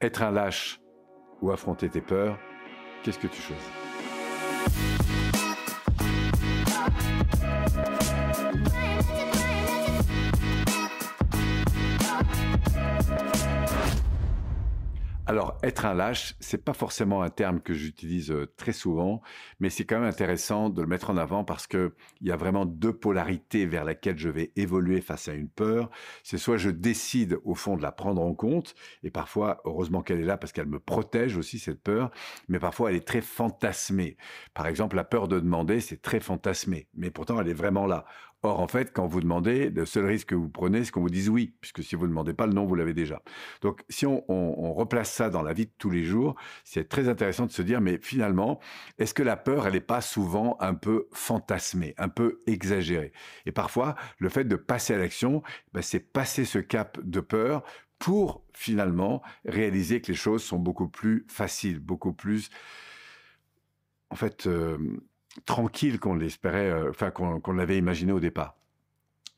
Être un lâche ou affronter tes peurs, qu'est-ce que tu choisis? Alors, être un lâche, c'est pas forcément un terme que j'utilise euh, très souvent, mais c'est quand même intéressant de le mettre en avant parce que il y a vraiment deux polarités vers lesquelles je vais évoluer face à une peur. C'est soit je décide au fond de la prendre en compte, et parfois, heureusement qu'elle est là parce qu'elle me protège aussi cette peur, mais parfois elle est très fantasmée. Par exemple, la peur de demander, c'est très fantasmé, mais pourtant elle est vraiment là. Or, en fait, quand vous demandez, le seul risque que vous prenez, c'est qu'on vous dise oui, puisque si vous ne demandez pas, le non, vous l'avez déjà. Donc, si on, replace ça dans la vie de tous les jours, c'est très intéressant de se dire, mais finalement, est-ce que la peur, elle n'est pas souvent un peu fantasmée, un peu exagérée? Et parfois, le fait de passer à l'action, ben, c'est passer ce cap de peur pour finalement réaliser que les choses sont beaucoup plus faciles, beaucoup plus, en fait, euh, tranquille qu'on l'espérait, euh, enfin qu'on l'avait imaginé au départ.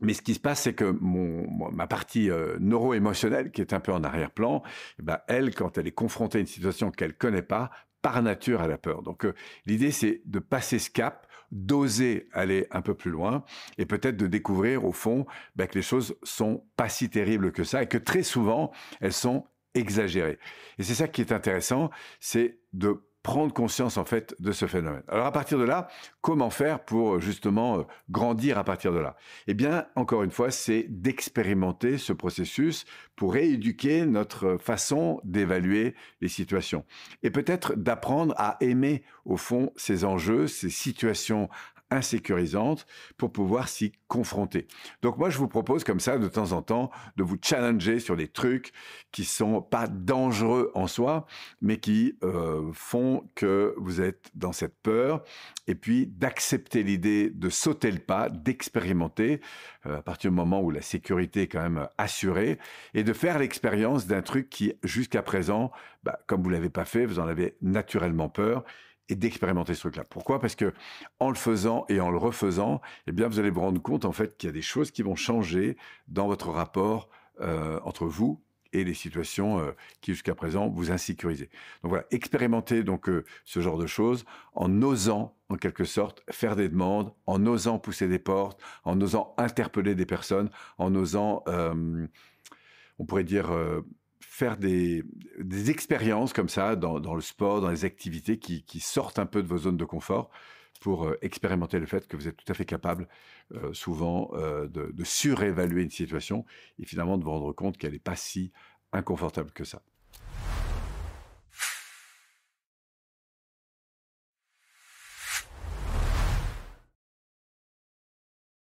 Mais ce qui se passe, c'est que mon, ma partie euh, neuro-émotionnelle, qui est un peu en arrière-plan, eh ben elle, quand elle est confrontée à une situation qu'elle connaît pas, par nature, elle a peur. Donc euh, l'idée, c'est de passer ce cap, d'oser aller un peu plus loin, et peut-être de découvrir au fond ben, que les choses sont pas si terribles que ça, et que très souvent, elles sont exagérées. Et c'est ça qui est intéressant, c'est de prendre conscience en fait de ce phénomène. Alors à partir de là, comment faire pour euh, justement euh, grandir à partir de là? Eh bien, encore une fois, c'est d'expérimenter ce processus pour rééduquer notre façon d'évaluer les situations et peut-être d'apprendre à aimer au fond ces enjeux, ces situations insécurisante pour pouvoir s'y confronter. Donc moi, je vous propose comme ça, de temps en temps, de vous challenger sur des trucs qui sont pas dangereux en soi, mais qui euh, font que vous êtes dans cette peur, et puis d'accepter l'idée de sauter le pas, d'expérimenter euh, à partir du moment où la sécurité est quand même assurée, et de faire l'expérience d'un truc qui, jusqu'à présent, bah, comme vous l'avez pas fait, vous en avez naturellement peur, et d'expérimenter ce truc-là. Pourquoi? Parce que en le faisant et en le refaisant, eh bien, vous allez vous rendre compte en fait qu'il y a des choses qui vont changer dans votre rapport euh, entre vous et les situations euh, qui jusqu'à présent vous insécurisaient. Donc voilà, expérimenter donc euh, ce genre de choses en osant en quelque sorte faire des demandes, en osant pousser des portes, en osant interpeller des personnes, en osant on pourrait dire faire des, expériences comme ça dans, le sport, dans les activités qui, qui, sortent un peu de vos zones de confort pour euh, expérimenter le fait que vous êtes tout à fait capable euh, souvent euh, de, de, surévaluer une situation et finalement de vous rendre compte qu'elle n'est pas si inconfortable que ça.